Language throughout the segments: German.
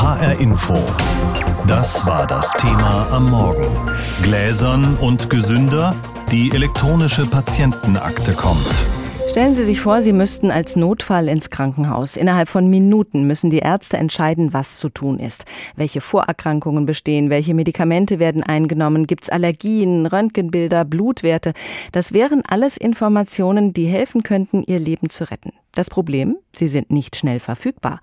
HR Info. Das war das Thema am Morgen. Gläsern und gesünder? Die elektronische Patientenakte kommt. Stellen Sie sich vor, Sie müssten als Notfall ins Krankenhaus. Innerhalb von Minuten müssen die Ärzte entscheiden, was zu tun ist. Welche Vorerkrankungen bestehen, welche Medikamente werden eingenommen, gibt es Allergien, Röntgenbilder, Blutwerte. Das wären alles Informationen, die helfen könnten, Ihr Leben zu retten. Das Problem, sie sind nicht schnell verfügbar.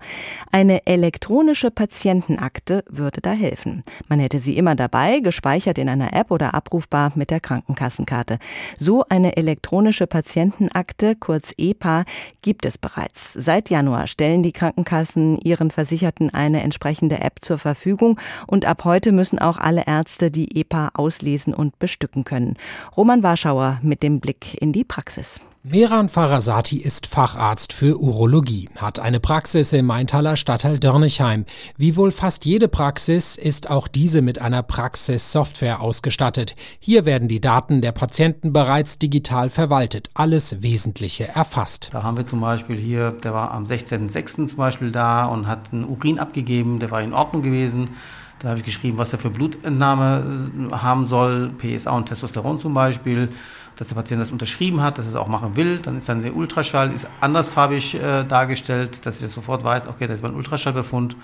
Eine elektronische Patientenakte würde da helfen. Man hätte sie immer dabei, gespeichert in einer App oder abrufbar mit der Krankenkassenkarte. So eine elektronische Patientenakte, kurz EPA, gibt es bereits. Seit Januar stellen die Krankenkassen ihren Versicherten eine entsprechende App zur Verfügung und ab heute müssen auch alle Ärzte die EPA auslesen und bestücken können. Roman Warschauer mit dem Blick in die Praxis. Meran Farasati ist Facharzt für Urologie, hat eine Praxis im Maintaler Stadtteil Dörnigheim. Wie wohl fast jede Praxis ist auch diese mit einer Praxissoftware ausgestattet. Hier werden die Daten der Patienten bereits digital verwaltet, alles Wesentliche erfasst. Da haben wir zum Beispiel hier, der war am 16.06. zum Beispiel da und hat einen Urin abgegeben, der war in Ordnung gewesen. Da habe ich geschrieben, was er für Blutentnahme äh, haben soll, PSA und Testosteron zum Beispiel dass der Patient das unterschrieben hat, dass er es auch machen will. Dann ist dann der Ultraschall ist andersfarbig äh, dargestellt, dass ich das sofort weiß, okay, das ist ein Ultraschallbefund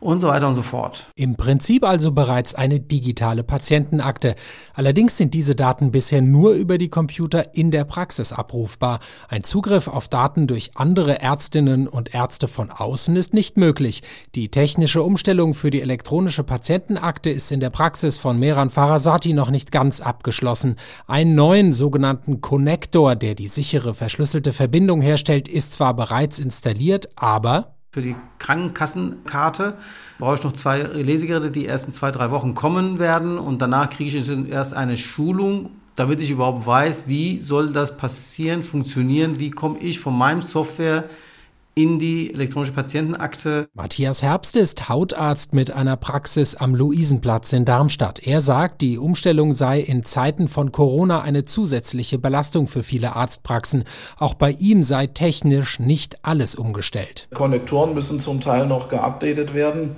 und so weiter und so fort. Im Prinzip also bereits eine digitale Patientenakte. Allerdings sind diese Daten bisher nur über die Computer in der Praxis abrufbar. Ein Zugriff auf Daten durch andere Ärztinnen und Ärzte von außen ist nicht möglich. Die technische Umstellung für die elektronische Patientenakte ist in der Praxis von Meran Farasati noch nicht ganz abgeschlossen. Einen neuen sogenannten Connector, der die sichere verschlüsselte Verbindung herstellt, ist zwar bereits installiert, aber für die Krankenkassenkarte brauche ich noch zwei Lesegeräte, die erst in zwei, drei Wochen kommen werden. Und danach kriege ich erst eine Schulung, damit ich überhaupt weiß, wie soll das passieren, funktionieren, wie komme ich von meinem Software in die elektronische Patientenakte. Matthias Herbst ist Hautarzt mit einer Praxis am Luisenplatz in Darmstadt. Er sagt, die Umstellung sei in Zeiten von Corona eine zusätzliche Belastung für viele Arztpraxen. Auch bei ihm sei technisch nicht alles umgestellt. Konnektoren müssen zum Teil noch geupdatet werden.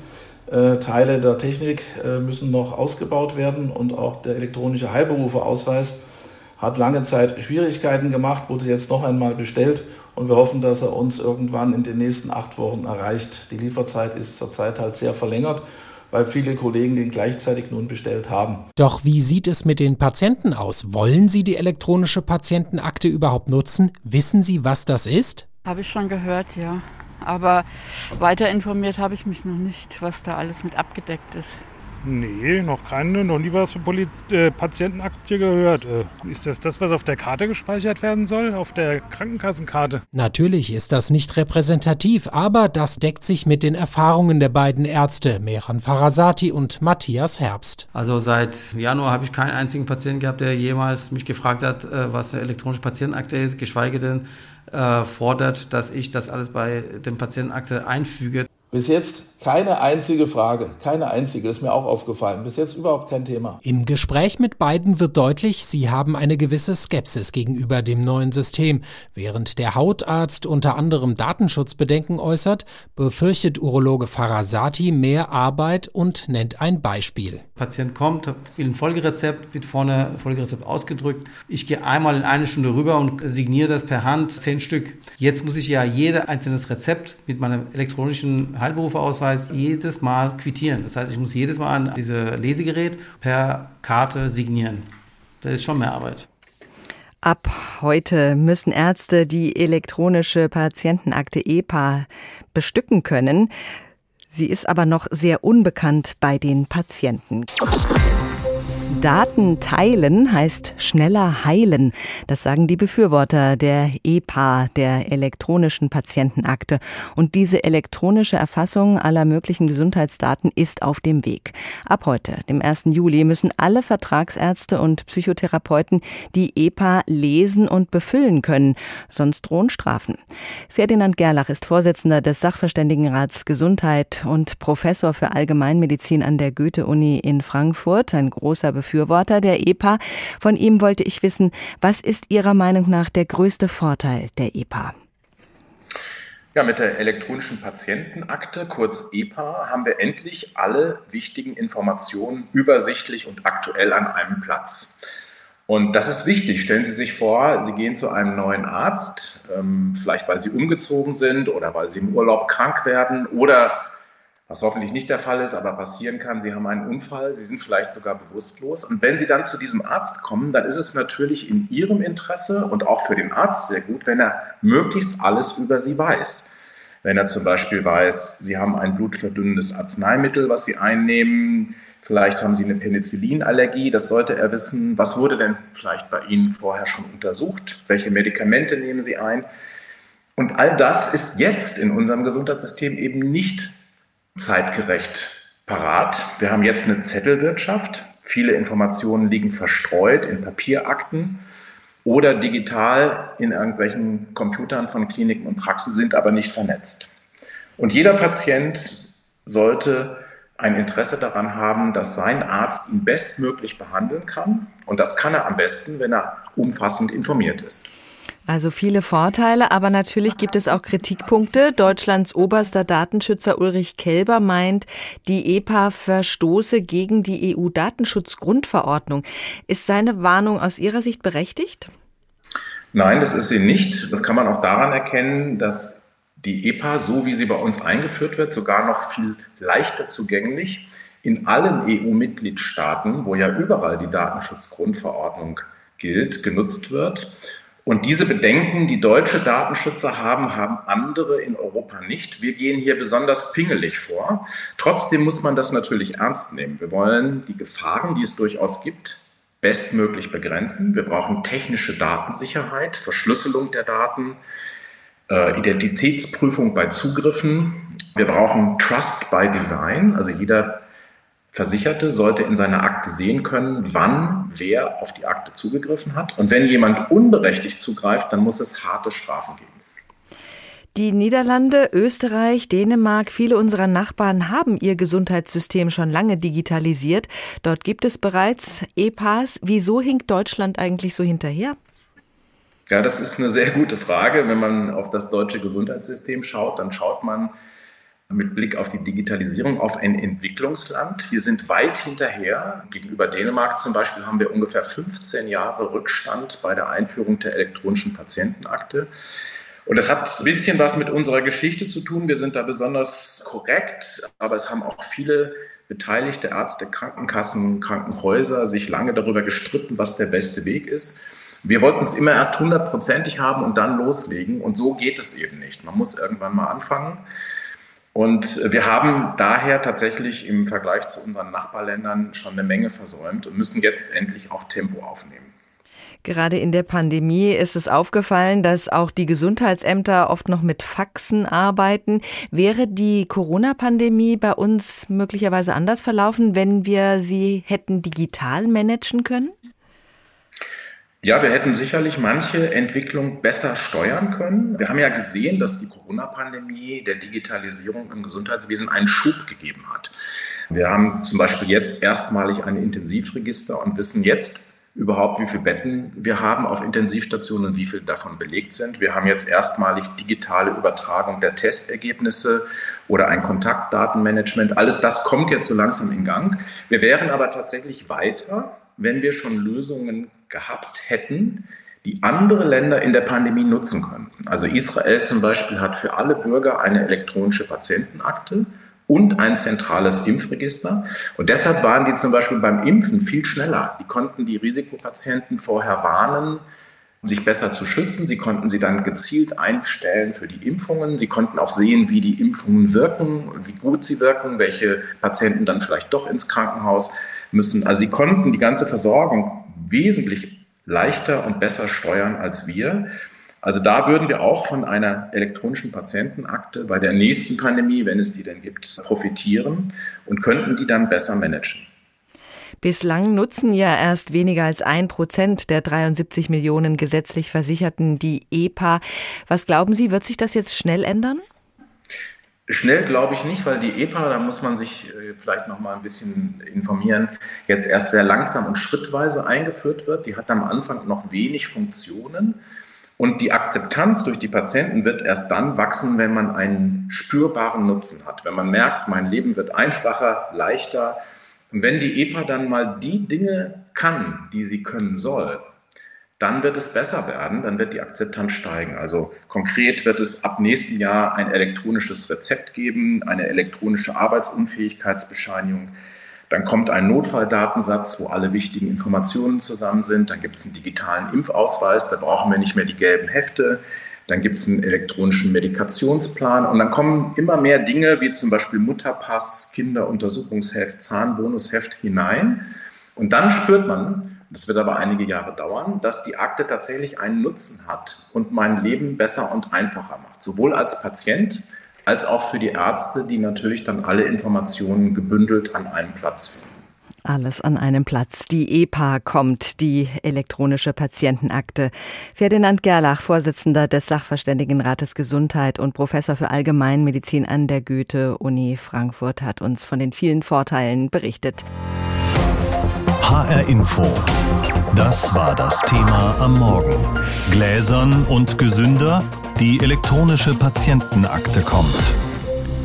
Äh, Teile der Technik äh, müssen noch ausgebaut werden und auch der elektronische Heilberufeausweis hat lange Zeit Schwierigkeiten gemacht, wurde jetzt noch einmal bestellt und wir hoffen, dass er uns irgendwann in den nächsten acht Wochen erreicht. Die Lieferzeit ist zurzeit halt sehr verlängert, weil viele Kollegen den gleichzeitig nun bestellt haben. Doch wie sieht es mit den Patienten aus? Wollen Sie die elektronische Patientenakte überhaupt nutzen? Wissen Sie, was das ist? Habe ich schon gehört, ja. Aber weiter informiert habe ich mich noch nicht, was da alles mit abgedeckt ist. Nee, noch keine, noch nie was von äh, Patientenakte gehört. Äh, ist das das, was auf der Karte gespeichert werden soll, auf der Krankenkassenkarte? Natürlich ist das nicht repräsentativ, aber das deckt sich mit den Erfahrungen der beiden Ärzte, Mehran Farasati und Matthias Herbst. Also seit Januar habe ich keinen einzigen Patienten gehabt, der jemals mich gefragt hat, äh, was eine elektronische Patientenakte ist, geschweige denn äh, fordert, dass ich das alles bei dem Patientenakte einfüge. Bis jetzt keine einzige Frage, keine einzige, das ist mir auch aufgefallen. Bis jetzt überhaupt kein Thema. Im Gespräch mit beiden wird deutlich, sie haben eine gewisse Skepsis gegenüber dem neuen System. Während der Hautarzt unter anderem Datenschutzbedenken äußert, befürchtet Urologe Farasati mehr Arbeit und nennt ein Beispiel. Der Patient kommt, will ein Folgerezept, wird vorne Folgerezept ausgedrückt. Ich gehe einmal in eine Stunde rüber und signiere das per Hand, zehn Stück. Jetzt muss ich ja jedes einzelnes Rezept mit meinem elektronischen Heilberufeausweis jedes Mal quittieren. Das heißt, ich muss jedes Mal an dieses Lesegerät per Karte signieren. Das ist schon mehr Arbeit. Ab heute müssen Ärzte die elektronische Patientenakte EPA bestücken können. Sie ist aber noch sehr unbekannt bei den Patienten. Daten teilen heißt schneller heilen. Das sagen die Befürworter der EPA, der elektronischen Patientenakte. Und diese elektronische Erfassung aller möglichen Gesundheitsdaten ist auf dem Weg. Ab heute, dem 1. Juli, müssen alle Vertragsärzte und Psychotherapeuten die EPA lesen und befüllen können. Sonst drohen Strafen. Ferdinand Gerlach ist Vorsitzender des Sachverständigenrats Gesundheit und Professor für Allgemeinmedizin an der Goethe-Uni in Frankfurt. Ein großer Befürworter der EPA. Von ihm wollte ich wissen, was ist Ihrer Meinung nach der größte Vorteil der EPA? Ja, mit der elektronischen Patientenakte, kurz EPA, haben wir endlich alle wichtigen Informationen übersichtlich und aktuell an einem Platz. Und das ist wichtig. Stellen Sie sich vor, Sie gehen zu einem neuen Arzt, ähm, vielleicht weil Sie umgezogen sind oder weil Sie im Urlaub krank werden oder was hoffentlich nicht der Fall ist, aber passieren kann, Sie haben einen Unfall, Sie sind vielleicht sogar bewusstlos. Und wenn Sie dann zu diesem Arzt kommen, dann ist es natürlich in Ihrem Interesse und auch für den Arzt sehr gut, wenn er möglichst alles über Sie weiß. Wenn er zum Beispiel weiß, Sie haben ein blutverdünnendes Arzneimittel, was Sie einnehmen, Vielleicht haben Sie eine Penicillinallergie, das sollte er wissen. Was wurde denn vielleicht bei Ihnen vorher schon untersucht? Welche Medikamente nehmen Sie ein? Und all das ist jetzt in unserem Gesundheitssystem eben nicht zeitgerecht parat. Wir haben jetzt eine Zettelwirtschaft. Viele Informationen liegen verstreut in Papierakten oder digital in irgendwelchen Computern von Kliniken und Praxen, sind aber nicht vernetzt. Und jeder Patient sollte ein Interesse daran haben, dass sein Arzt ihn bestmöglich behandeln kann. Und das kann er am besten, wenn er umfassend informiert ist. Also viele Vorteile, aber natürlich gibt es auch Kritikpunkte. Deutschlands oberster Datenschützer Ulrich Kelber meint, die EPA verstoße gegen die EU-Datenschutzgrundverordnung. Ist seine Warnung aus Ihrer Sicht berechtigt? Nein, das ist sie nicht. Das kann man auch daran erkennen, dass die EPA, so wie sie bei uns eingeführt wird, sogar noch viel leichter zugänglich in allen EU-Mitgliedstaaten, wo ja überall die Datenschutzgrundverordnung gilt, genutzt wird. Und diese Bedenken, die deutsche Datenschützer haben, haben andere in Europa nicht. Wir gehen hier besonders pingelig vor. Trotzdem muss man das natürlich ernst nehmen. Wir wollen die Gefahren, die es durchaus gibt, bestmöglich begrenzen. Wir brauchen technische Datensicherheit, Verschlüsselung der Daten, äh, Identitätsprüfung bei Zugriffen. Wir brauchen Trust by Design. Also jeder Versicherte sollte in seiner Akte sehen können, wann wer auf die Akte zugegriffen hat. Und wenn jemand unberechtigt zugreift, dann muss es harte Strafen geben. Die Niederlande, Österreich, Dänemark, viele unserer Nachbarn haben ihr Gesundheitssystem schon lange digitalisiert. Dort gibt es bereits EPAs. Wieso hinkt Deutschland eigentlich so hinterher? Ja, das ist eine sehr gute Frage. Wenn man auf das deutsche Gesundheitssystem schaut, dann schaut man mit Blick auf die Digitalisierung auf ein Entwicklungsland. Wir sind weit hinterher. Gegenüber Dänemark zum Beispiel haben wir ungefähr 15 Jahre Rückstand bei der Einführung der elektronischen Patientenakte. Und das hat ein bisschen was mit unserer Geschichte zu tun. Wir sind da besonders korrekt, aber es haben auch viele beteiligte Ärzte, Krankenkassen, Krankenhäuser sich lange darüber gestritten, was der beste Weg ist. Wir wollten es immer erst hundertprozentig haben und dann loslegen. Und so geht es eben nicht. Man muss irgendwann mal anfangen. Und wir haben daher tatsächlich im Vergleich zu unseren Nachbarländern schon eine Menge versäumt und müssen jetzt endlich auch Tempo aufnehmen. Gerade in der Pandemie ist es aufgefallen, dass auch die Gesundheitsämter oft noch mit Faxen arbeiten. Wäre die Corona-Pandemie bei uns möglicherweise anders verlaufen, wenn wir sie hätten digital managen können? Ja, wir hätten sicherlich manche Entwicklung besser steuern können. Wir haben ja gesehen, dass die Corona-Pandemie der Digitalisierung im Gesundheitswesen einen Schub gegeben hat. Wir haben zum Beispiel jetzt erstmalig ein Intensivregister und wissen jetzt überhaupt, wie viele Betten wir haben auf Intensivstationen und wie viele davon belegt sind. Wir haben jetzt erstmalig digitale Übertragung der Testergebnisse oder ein Kontaktdatenmanagement. Alles das kommt jetzt so langsam in Gang. Wir wären aber tatsächlich weiter, wenn wir schon Lösungen gehabt hätten, die andere Länder in der Pandemie nutzen können. Also Israel zum Beispiel hat für alle Bürger eine elektronische Patientenakte und ein zentrales Impfregister. Und deshalb waren die zum Beispiel beim Impfen viel schneller. Die konnten die Risikopatienten vorher warnen, sich besser zu schützen. Sie konnten sie dann gezielt einstellen für die Impfungen. Sie konnten auch sehen, wie die Impfungen wirken, wie gut sie wirken, welche Patienten dann vielleicht doch ins Krankenhaus müssen. Also sie konnten die ganze Versorgung wesentlich leichter und besser steuern als wir. Also da würden wir auch von einer elektronischen Patientenakte bei der nächsten Pandemie, wenn es die denn gibt, profitieren und könnten die dann besser managen. Bislang nutzen ja erst weniger als ein Prozent der 73 Millionen gesetzlich Versicherten die EPA. Was glauben Sie, wird sich das jetzt schnell ändern? Schnell glaube ich nicht, weil die EPA, da muss man sich äh, vielleicht noch mal ein bisschen informieren, jetzt erst sehr langsam und schrittweise eingeführt wird. Die hat am Anfang noch wenig Funktionen. Und die Akzeptanz durch die Patienten wird erst dann wachsen, wenn man einen spürbaren Nutzen hat. Wenn man merkt, mein Leben wird einfacher, leichter. Und wenn die EPA dann mal die Dinge kann, die sie können soll, dann wird es besser werden, dann wird die Akzeptanz steigen. Also konkret wird es ab nächsten Jahr ein elektronisches Rezept geben, eine elektronische Arbeitsunfähigkeitsbescheinigung. Dann kommt ein Notfalldatensatz, wo alle wichtigen Informationen zusammen sind. Dann gibt es einen digitalen Impfausweis, da brauchen wir nicht mehr die gelben Hefte. Dann gibt es einen elektronischen Medikationsplan und dann kommen immer mehr Dinge wie zum Beispiel Mutterpass, Kinderuntersuchungsheft, Zahnbonusheft hinein. Und dann spürt man, das wird aber einige Jahre dauern, dass die Akte tatsächlich einen Nutzen hat und mein Leben besser und einfacher macht. Sowohl als Patient als auch für die Ärzte, die natürlich dann alle Informationen gebündelt an einem Platz finden. Alles an einem Platz. Die EPA kommt, die elektronische Patientenakte. Ferdinand Gerlach, Vorsitzender des Sachverständigenrates Gesundheit und Professor für Allgemeinmedizin an der Goethe-Uni Frankfurt, hat uns von den vielen Vorteilen berichtet. HR Info. Das war das Thema am Morgen. Gläsern und gesünder? Die elektronische Patientenakte kommt.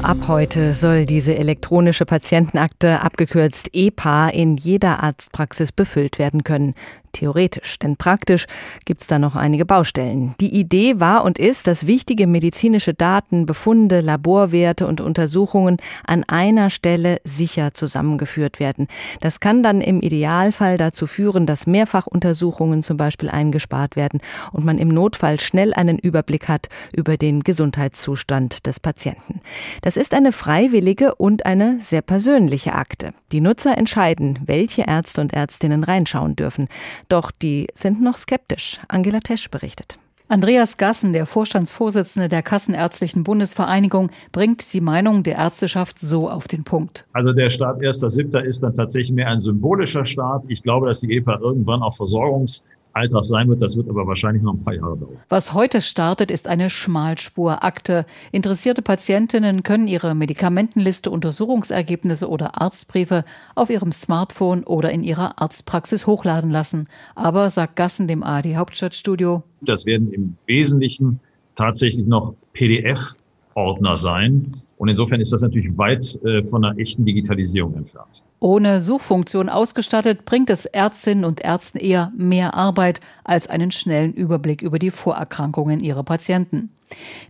Ab heute soll diese elektronische Patientenakte, abgekürzt EPA, in jeder Arztpraxis befüllt werden können. Theoretisch, denn praktisch gibt's da noch einige Baustellen. Die Idee war und ist, dass wichtige medizinische Daten, Befunde, Laborwerte und Untersuchungen an einer Stelle sicher zusammengeführt werden. Das kann dann im Idealfall dazu führen, dass Mehrfachuntersuchungen zum Beispiel eingespart werden und man im Notfall schnell einen Überblick hat über den Gesundheitszustand des Patienten. Das ist eine freiwillige und eine sehr persönliche Akte. Die Nutzer entscheiden, welche Ärzte und Ärztinnen reinschauen dürfen. Doch die sind noch skeptisch. Angela Tesch berichtet. Andreas Gassen, der Vorstandsvorsitzende der Kassenärztlichen Bundesvereinigung, bringt die Meinung der Ärzteschaft so auf den Punkt. Also der Start 1.7. ist dann tatsächlich mehr ein symbolischer Start. Ich glaube, dass die EPA irgendwann auch Versorgungs Alltag sein wird. Das wird aber wahrscheinlich noch ein paar Jahre dauern. Was heute startet, ist eine Schmalspurakte. Interessierte Patientinnen können ihre Medikamentenliste, Untersuchungsergebnisse oder Arztbriefe auf ihrem Smartphone oder in ihrer Arztpraxis hochladen lassen. Aber, sagt Gassen dem ARD Hauptstadtstudio, das werden im Wesentlichen tatsächlich noch PDF-Ordner sein. Und insofern ist das natürlich weit äh, von einer echten Digitalisierung entfernt. Ohne Suchfunktion ausgestattet, bringt es Ärztinnen und Ärzten eher mehr Arbeit als einen schnellen Überblick über die Vorerkrankungen ihrer Patienten.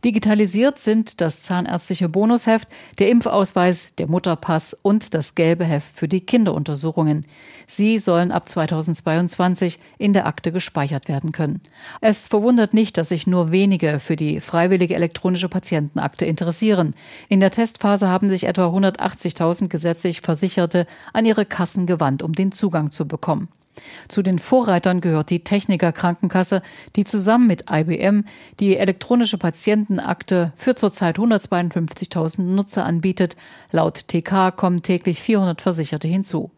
Digitalisiert sind das zahnärztliche Bonusheft, der Impfausweis, der Mutterpass und das gelbe Heft für die Kinderuntersuchungen. Sie sollen ab 2022 in der Akte gespeichert werden können. Es verwundert nicht, dass sich nur wenige für die freiwillige elektronische Patientenakte interessieren. In der Testphase haben sich etwa 180.000 gesetzlich Versicherte an ihre Kassen gewandt, um den Zugang zu bekommen. Zu den Vorreitern gehört die Techniker Krankenkasse, die zusammen mit IBM die elektronische Patientenakte für zurzeit 152.000 Nutzer anbietet. Laut TK kommen täglich 400 Versicherte hinzu.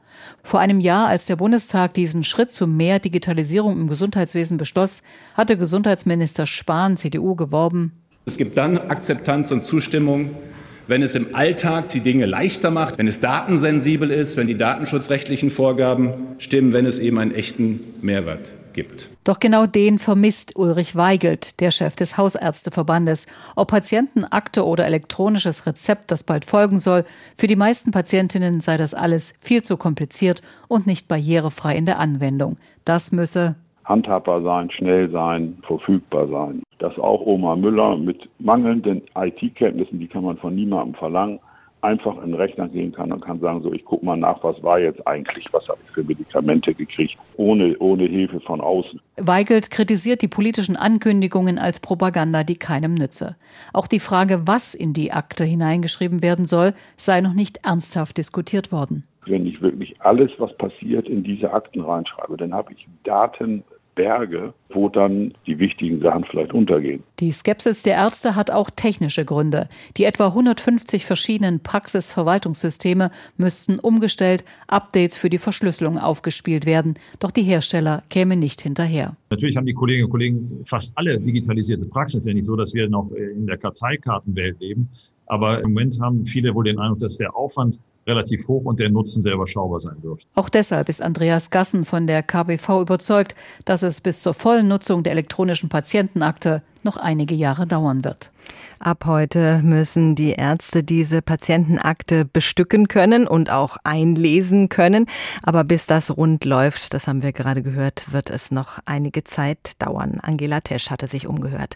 Vor einem Jahr, als der Bundestag diesen Schritt zu mehr Digitalisierung im Gesundheitswesen beschloss, hatte Gesundheitsminister Spahn, CDU, geworben. Es gibt dann Akzeptanz und Zustimmung, wenn es im Alltag die Dinge leichter macht, wenn es datensensibel ist, wenn die datenschutzrechtlichen Vorgaben stimmen, wenn es eben einen echten Mehrwert gibt. Doch genau den vermisst Ulrich Weigelt, der Chef des Hausärzteverbandes. Ob Patientenakte oder elektronisches Rezept, das bald folgen soll, für die meisten Patientinnen sei das alles viel zu kompliziert und nicht barrierefrei in der Anwendung. Das müsse handhabbar sein, schnell sein, verfügbar sein. Dass auch Oma Müller mit mangelnden IT-Kenntnissen, die kann man von niemandem verlangen, einfach in den Rechner gehen kann und kann sagen, so ich gucke mal nach, was war jetzt eigentlich, was habe ich für Medikamente gekriegt, ohne, ohne Hilfe von außen. Weigelt kritisiert die politischen Ankündigungen als Propaganda, die keinem nütze. Auch die Frage, was in die Akte hineingeschrieben werden soll, sei noch nicht ernsthaft diskutiert worden. Wenn ich wirklich alles, was passiert, in diese Akten reinschreibe, dann habe ich Daten Berge, wo dann die wichtigen Sachen vielleicht untergehen. Die Skepsis der Ärzte hat auch technische Gründe. Die etwa 150 verschiedenen Praxisverwaltungssysteme müssten umgestellt, Updates für die Verschlüsselung aufgespielt werden. Doch die Hersteller kämen nicht hinterher. Natürlich haben die Kolleginnen und Kollegen fast alle digitalisierte Praxis. Es ist ja nicht so, dass wir noch in der Karteikartenwelt leben. Aber im Moment haben viele wohl den Eindruck, dass der Aufwand relativ hoch und der Nutzen sehr überschaubar sein dürfte. Auch deshalb ist Andreas Gassen von der KBV überzeugt, dass es bis zur vollen Nutzung der elektronischen Patientenakte noch einige Jahre dauern wird. Ab heute müssen die Ärzte diese Patientenakte bestücken können und auch einlesen können. Aber bis das rund läuft, das haben wir gerade gehört, wird es noch einige Zeit dauern. Angela Tesch hatte sich umgehört.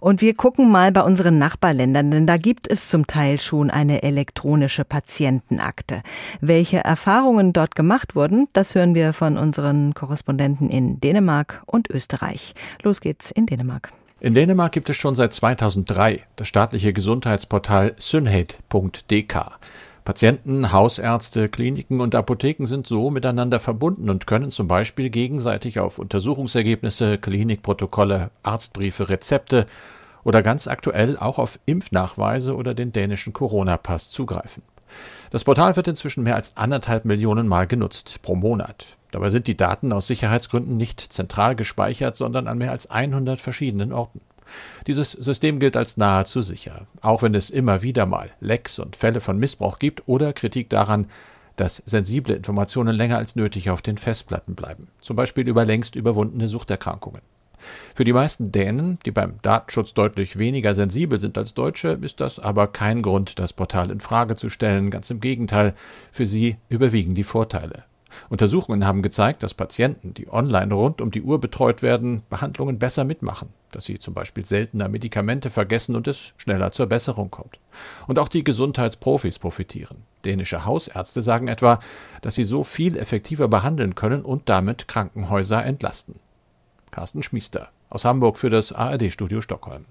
Und wir gucken mal bei unseren Nachbarländern, denn da gibt es zum Teil schon eine elektronische Patientenakte. Welche Erfahrungen dort gemacht wurden, das hören wir von unseren Korrespondenten in Dänemark und Österreich. Los geht's in Dänemark. In Dänemark gibt es schon seit 2003 das staatliche Gesundheitsportal synhed.dk. Patienten, Hausärzte, Kliniken und Apotheken sind so miteinander verbunden und können zum Beispiel gegenseitig auf Untersuchungsergebnisse, Klinikprotokolle, Arztbriefe, Rezepte oder ganz aktuell auch auf Impfnachweise oder den dänischen Corona-Pass zugreifen. Das Portal wird inzwischen mehr als anderthalb Millionen Mal genutzt pro Monat. Dabei sind die Daten aus Sicherheitsgründen nicht zentral gespeichert, sondern an mehr als 100 verschiedenen Orten. Dieses System gilt als nahezu sicher, auch wenn es immer wieder mal Lecks und Fälle von Missbrauch gibt oder Kritik daran, dass sensible Informationen länger als nötig auf den Festplatten bleiben, zum Beispiel über längst überwundene Suchterkrankungen. Für die meisten Dänen, die beim Datenschutz deutlich weniger sensibel sind als Deutsche, ist das aber kein Grund, das Portal in Frage zu stellen. Ganz im Gegenteil, für sie überwiegen die Vorteile. Untersuchungen haben gezeigt, dass Patienten, die online rund um die Uhr betreut werden, Behandlungen besser mitmachen, dass sie zum Beispiel seltener Medikamente vergessen und es schneller zur Besserung kommt. Und auch die Gesundheitsprofis profitieren. Dänische Hausärzte sagen etwa, dass sie so viel effektiver behandeln können und damit Krankenhäuser entlasten. Carsten Schmiester aus Hamburg für das ARD-Studio Stockholm.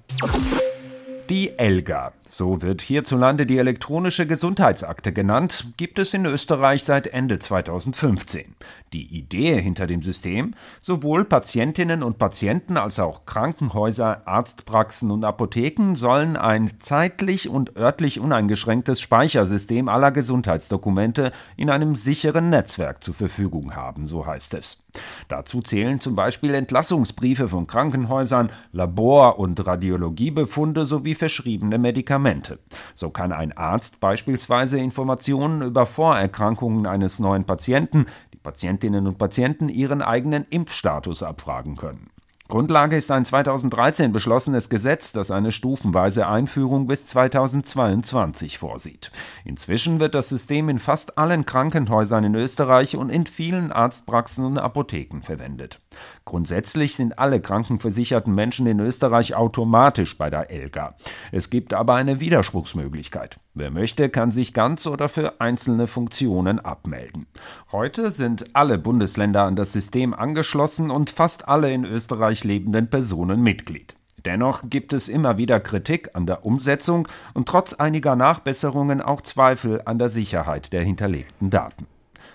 Die ELGA, so wird hierzulande die elektronische Gesundheitsakte genannt, gibt es in Österreich seit Ende 2015. Die Idee hinter dem System, sowohl Patientinnen und Patienten als auch Krankenhäuser, Arztpraxen und Apotheken sollen ein zeitlich und örtlich uneingeschränktes Speichersystem aller Gesundheitsdokumente in einem sicheren Netzwerk zur Verfügung haben, so heißt es. Dazu zählen zum Beispiel Entlassungsbriefe von Krankenhäusern, Labor- und Radiologiebefunde sowie verschriebene Medikamente. Medikamente. So kann ein Arzt beispielsweise Informationen über Vorerkrankungen eines neuen Patienten, die Patientinnen und Patienten ihren eigenen Impfstatus abfragen können. Grundlage ist ein 2013 beschlossenes Gesetz, das eine stufenweise Einführung bis 2022 vorsieht. Inzwischen wird das System in fast allen Krankenhäusern in Österreich und in vielen Arztpraxen und Apotheken verwendet. Grundsätzlich sind alle krankenversicherten Menschen in Österreich automatisch bei der ELGA. Es gibt aber eine Widerspruchsmöglichkeit. Wer möchte, kann sich ganz oder für einzelne Funktionen abmelden. Heute sind alle Bundesländer an das System angeschlossen und fast alle in Österreich lebenden Personen Mitglied. Dennoch gibt es immer wieder Kritik an der Umsetzung und trotz einiger Nachbesserungen auch Zweifel an der Sicherheit der hinterlegten Daten.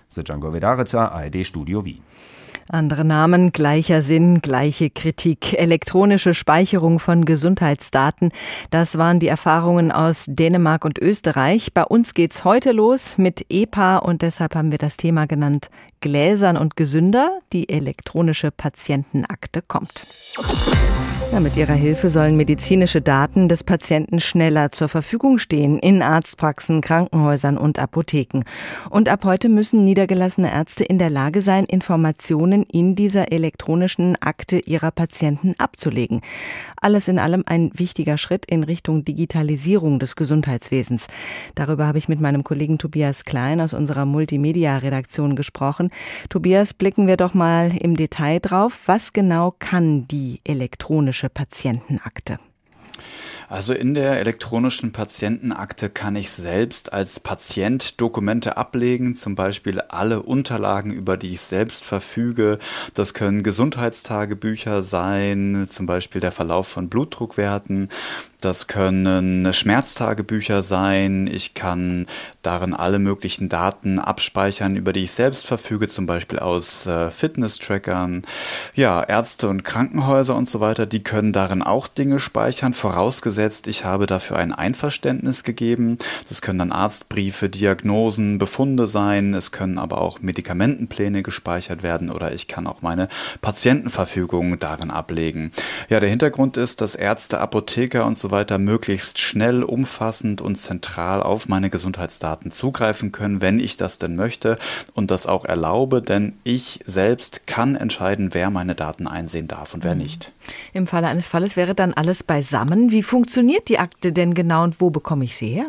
Sejango Vedarica, ARD Studio Wien. Andere Namen, gleicher Sinn, gleiche Kritik. Elektronische Speicherung von Gesundheitsdaten. Das waren die Erfahrungen aus Dänemark und Österreich. Bei uns geht's heute los mit EPA und deshalb haben wir das Thema genannt Gläsern und gesünder. Die elektronische Patientenakte kommt. Ja, mit ihrer Hilfe sollen medizinische Daten des Patienten schneller zur Verfügung stehen in Arztpraxen, Krankenhäusern und Apotheken. Und ab heute müssen niedergelassene Ärzte in der Lage sein, Informationen in dieser elektronischen Akte ihrer Patienten abzulegen. Alles in allem ein wichtiger Schritt in Richtung Digitalisierung des Gesundheitswesens. Darüber habe ich mit meinem Kollegen Tobias Klein aus unserer Multimedia-Redaktion gesprochen. Tobias, blicken wir doch mal im Detail drauf. Was genau kann die elektronische elektronische Patientenakte? Also in der elektronischen Patientenakte kann ich selbst als Patient Dokumente ablegen, zum Beispiel alle Unterlagen, über die ich selbst verfüge. Das können Gesundheitstagebücher sein, zum Beispiel der Verlauf von Blutdruckwerten. Das können Schmerztagebücher sein. Ich kann darin alle möglichen Daten abspeichern, über die ich selbst verfüge, zum Beispiel aus äh, Fitness-Trackern. Ja, Ärzte und Krankenhäuser und so weiter, die können darin auch Dinge speichern. Vorausgesetzt, ich habe dafür ein Einverständnis gegeben. Das können dann Arztbriefe, Diagnosen, Befunde sein. Es können aber auch Medikamentenpläne gespeichert werden oder ich kann auch meine Patientenverfügung darin ablegen. Ja, der Hintergrund ist, dass Ärzte, Apotheker und so weiter möglichst schnell, umfassend und zentral auf meine Gesundheitsdaten zugreifen können, wenn ich das denn möchte und das auch erlaube, denn ich selbst kann entscheiden, wer meine Daten einsehen darf und wer mhm. nicht. Im Falle eines Falles wäre dann alles beisammen. Wie funktioniert die Akte denn genau und wo bekomme ich sie her?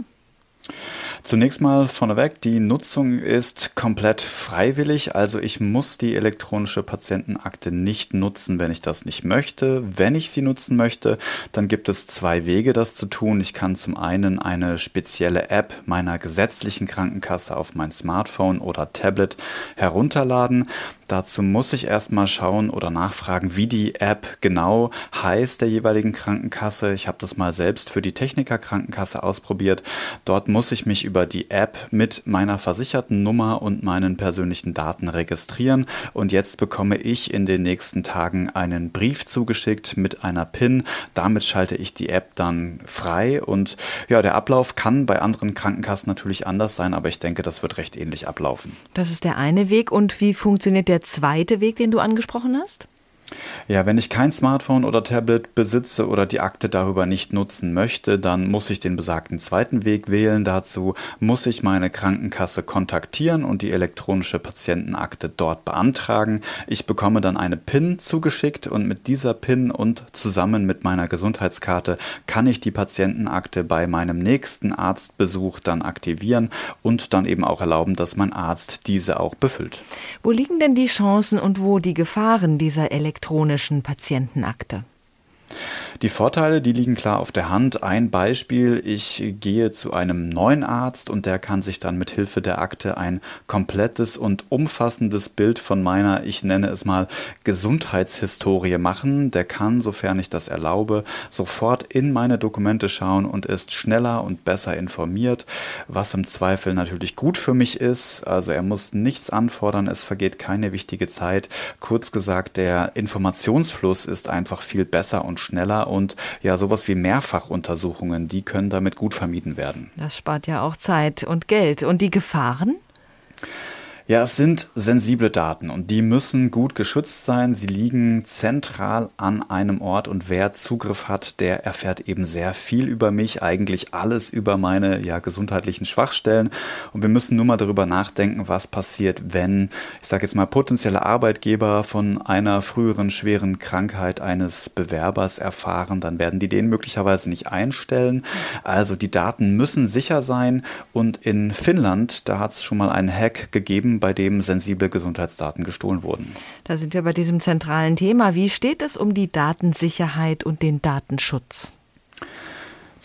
Zunächst mal vorneweg, die Nutzung ist komplett freiwillig, also ich muss die elektronische Patientenakte nicht nutzen, wenn ich das nicht möchte. Wenn ich sie nutzen möchte, dann gibt es zwei Wege, das zu tun. Ich kann zum einen eine spezielle App meiner gesetzlichen Krankenkasse auf mein Smartphone oder Tablet herunterladen. Dazu muss ich erstmal schauen oder nachfragen, wie die App genau heißt der jeweiligen Krankenkasse. Ich habe das mal selbst für die Techniker Krankenkasse ausprobiert. Dort muss ich mich über die App mit meiner versicherten Nummer und meinen persönlichen Daten registrieren und jetzt bekomme ich in den nächsten Tagen einen Brief zugeschickt mit einer PIN. Damit schalte ich die App dann frei und ja, der Ablauf kann bei anderen Krankenkassen natürlich anders sein, aber ich denke, das wird recht ähnlich ablaufen. Das ist der eine Weg und wie funktioniert der der zweite Weg, den du angesprochen hast? Ja, wenn ich kein Smartphone oder Tablet besitze oder die Akte darüber nicht nutzen möchte, dann muss ich den besagten zweiten Weg wählen. Dazu muss ich meine Krankenkasse kontaktieren und die elektronische Patientenakte dort beantragen. Ich bekomme dann eine PIN zugeschickt und mit dieser PIN und zusammen mit meiner Gesundheitskarte kann ich die Patientenakte bei meinem nächsten Arztbesuch dann aktivieren und dann eben auch erlauben, dass mein Arzt diese auch befüllt. Wo liegen denn die Chancen und wo die Gefahren dieser elektronischen elektronischen Patientenakte. Die Vorteile, die liegen klar auf der Hand. Ein Beispiel, ich gehe zu einem neuen Arzt und der kann sich dann mit Hilfe der Akte ein komplettes und umfassendes Bild von meiner, ich nenne es mal, Gesundheitshistorie machen. Der kann, sofern ich das erlaube, sofort in meine Dokumente schauen und ist schneller und besser informiert, was im Zweifel natürlich gut für mich ist. Also er muss nichts anfordern, es vergeht keine wichtige Zeit. Kurz gesagt, der Informationsfluss ist einfach viel besser und schneller und ja, sowas wie Mehrfachuntersuchungen, die können damit gut vermieden werden. Das spart ja auch Zeit und Geld. Und die Gefahren? Ja, es sind sensible Daten und die müssen gut geschützt sein. Sie liegen zentral an einem Ort und wer Zugriff hat, der erfährt eben sehr viel über mich, eigentlich alles über meine ja, gesundheitlichen Schwachstellen. Und wir müssen nur mal darüber nachdenken, was passiert, wenn, ich sage jetzt mal, potenzielle Arbeitgeber von einer früheren schweren Krankheit eines Bewerbers erfahren, dann werden die den möglicherweise nicht einstellen. Also die Daten müssen sicher sein und in Finnland, da hat es schon mal einen Hack gegeben, bei dem sensible Gesundheitsdaten gestohlen wurden. Da sind wir bei diesem zentralen Thema. Wie steht es um die Datensicherheit und den Datenschutz?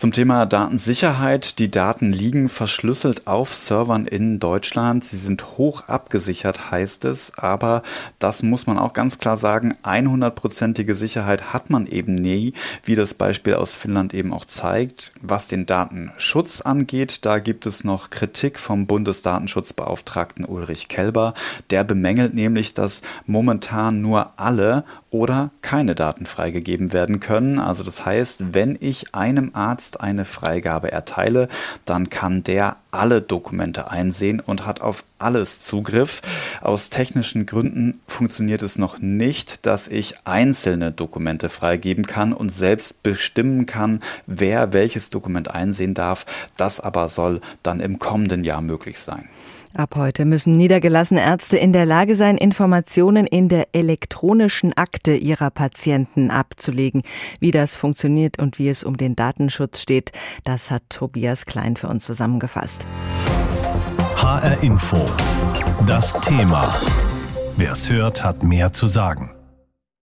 Zum Thema Datensicherheit. Die Daten liegen verschlüsselt auf Servern in Deutschland. Sie sind hoch abgesichert, heißt es. Aber das muss man auch ganz klar sagen. 100%ige Sicherheit hat man eben nie, wie das Beispiel aus Finnland eben auch zeigt. Was den Datenschutz angeht, da gibt es noch Kritik vom Bundesdatenschutzbeauftragten Ulrich Kelber. Der bemängelt nämlich, dass momentan nur alle oder keine Daten freigegeben werden können. Also das heißt, wenn ich einem Arzt eine Freigabe erteile, dann kann der alle Dokumente einsehen und hat auf alles Zugriff. Aus technischen Gründen funktioniert es noch nicht, dass ich einzelne Dokumente freigeben kann und selbst bestimmen kann, wer welches Dokument einsehen darf. Das aber soll dann im kommenden Jahr möglich sein. Ab heute müssen niedergelassene Ärzte in der Lage sein, Informationen in der elektronischen Akte ihrer Patienten abzulegen. Wie das funktioniert und wie es um den Datenschutz steht, das hat Tobias Klein für uns zusammengefasst. HR Info. Das Thema. Wer es hört, hat mehr zu sagen.